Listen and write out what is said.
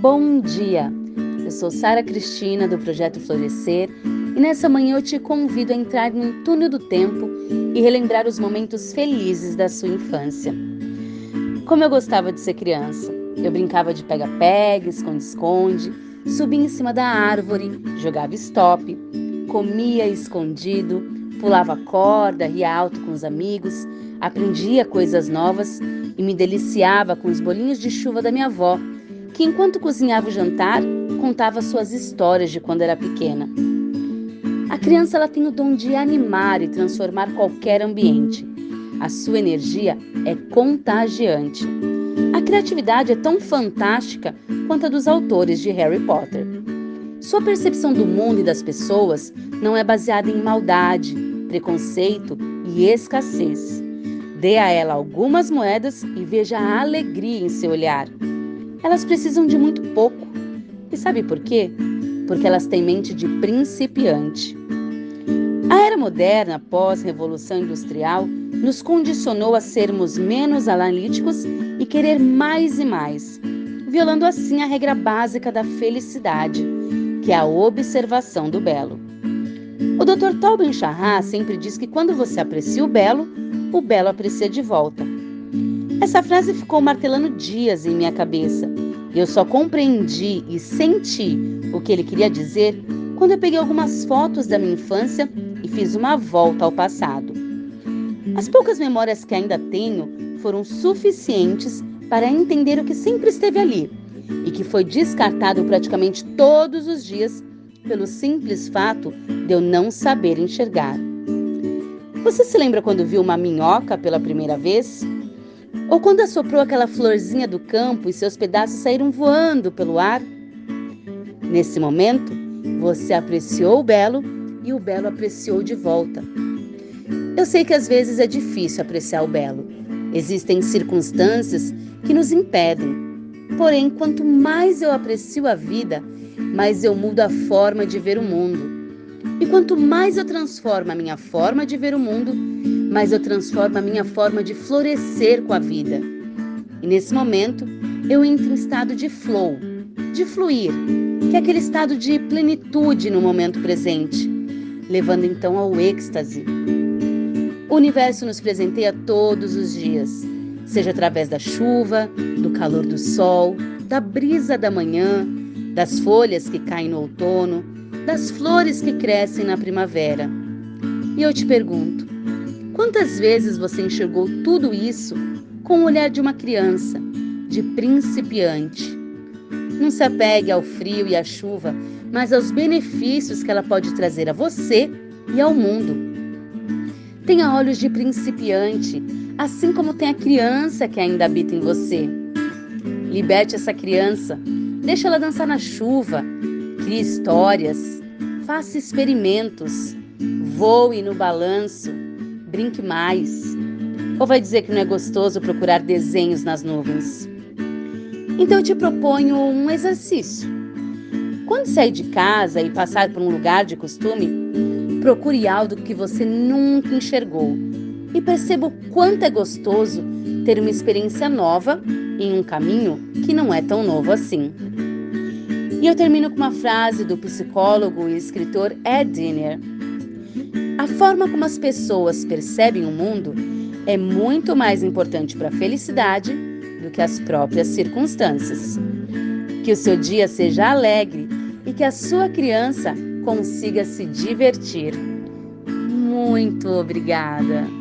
Bom dia! Eu sou Sara Cristina do Projeto Florescer e nessa manhã eu te convido a entrar num túnel do tempo e relembrar os momentos felizes da sua infância. Como eu gostava de ser criança! Eu brincava de pega-pega, esconde-esconde, subia em cima da árvore, jogava stop, comia escondido, pulava corda, ria alto com os amigos, aprendia coisas novas e me deliciava com os bolinhos de chuva da minha avó que enquanto cozinhava o jantar, contava suas histórias de quando era pequena. A criança ela tem o dom de animar e transformar qualquer ambiente. A sua energia é contagiante. A criatividade é tão fantástica quanto a dos autores de Harry Potter. Sua percepção do mundo e das pessoas não é baseada em maldade, preconceito e escassez. Dê a ela algumas moedas e veja a alegria em seu olhar. Elas precisam de muito pouco. E sabe por quê? Porque elas têm mente de principiante. A era moderna, pós-revolução industrial, nos condicionou a sermos menos analíticos e querer mais e mais, violando assim a regra básica da felicidade, que é a observação do belo. O Dr. Tobin Charrat sempre diz que quando você aprecia o belo, o belo aprecia de volta. Essa frase ficou martelando dias em minha cabeça. Eu só compreendi e senti o que ele queria dizer quando eu peguei algumas fotos da minha infância e fiz uma volta ao passado. As poucas memórias que ainda tenho foram suficientes para entender o que sempre esteve ali e que foi descartado praticamente todos os dias pelo simples fato de eu não saber enxergar. Você se lembra quando viu uma minhoca pela primeira vez? Ou quando assoprou aquela florzinha do campo e seus pedaços saíram voando pelo ar? Nesse momento, você apreciou o belo e o belo apreciou de volta. Eu sei que às vezes é difícil apreciar o belo. Existem circunstâncias que nos impedem. Porém, quanto mais eu aprecio a vida, mais eu mudo a forma de ver o mundo. E quanto mais eu transformo a minha forma de ver o mundo, mais eu transformo a minha forma de florescer com a vida. E nesse momento, eu entro em estado de flow, de fluir, que é aquele estado de plenitude no momento presente, levando então ao êxtase. O universo nos presenteia todos os dias, seja através da chuva, do calor do sol, da brisa da manhã, das folhas que caem no outono, das flores que crescem na primavera. E eu te pergunto: quantas vezes você enxergou tudo isso com o olhar de uma criança, de principiante? Não se apegue ao frio e à chuva, mas aos benefícios que ela pode trazer a você e ao mundo. Tenha olhos de principiante, assim como tem a criança que ainda habita em você. Liberte essa criança, deixe ela dançar na chuva, crie histórias, faça experimentos, voe no balanço, brinque mais. Ou vai dizer que não é gostoso procurar desenhos nas nuvens? Então eu te proponho um exercício. Quando sair de casa e passar por um lugar de costume, procure algo que você nunca enxergou e perceba o quanto é gostoso ter uma experiência nova em um caminho que não é tão novo assim. E eu termino com uma frase do psicólogo e escritor Ed Diner. A forma como as pessoas percebem o mundo é muito mais importante para a felicidade do que as próprias circunstâncias. Que o seu dia seja alegre e que a sua criança consiga se divertir. Muito obrigada!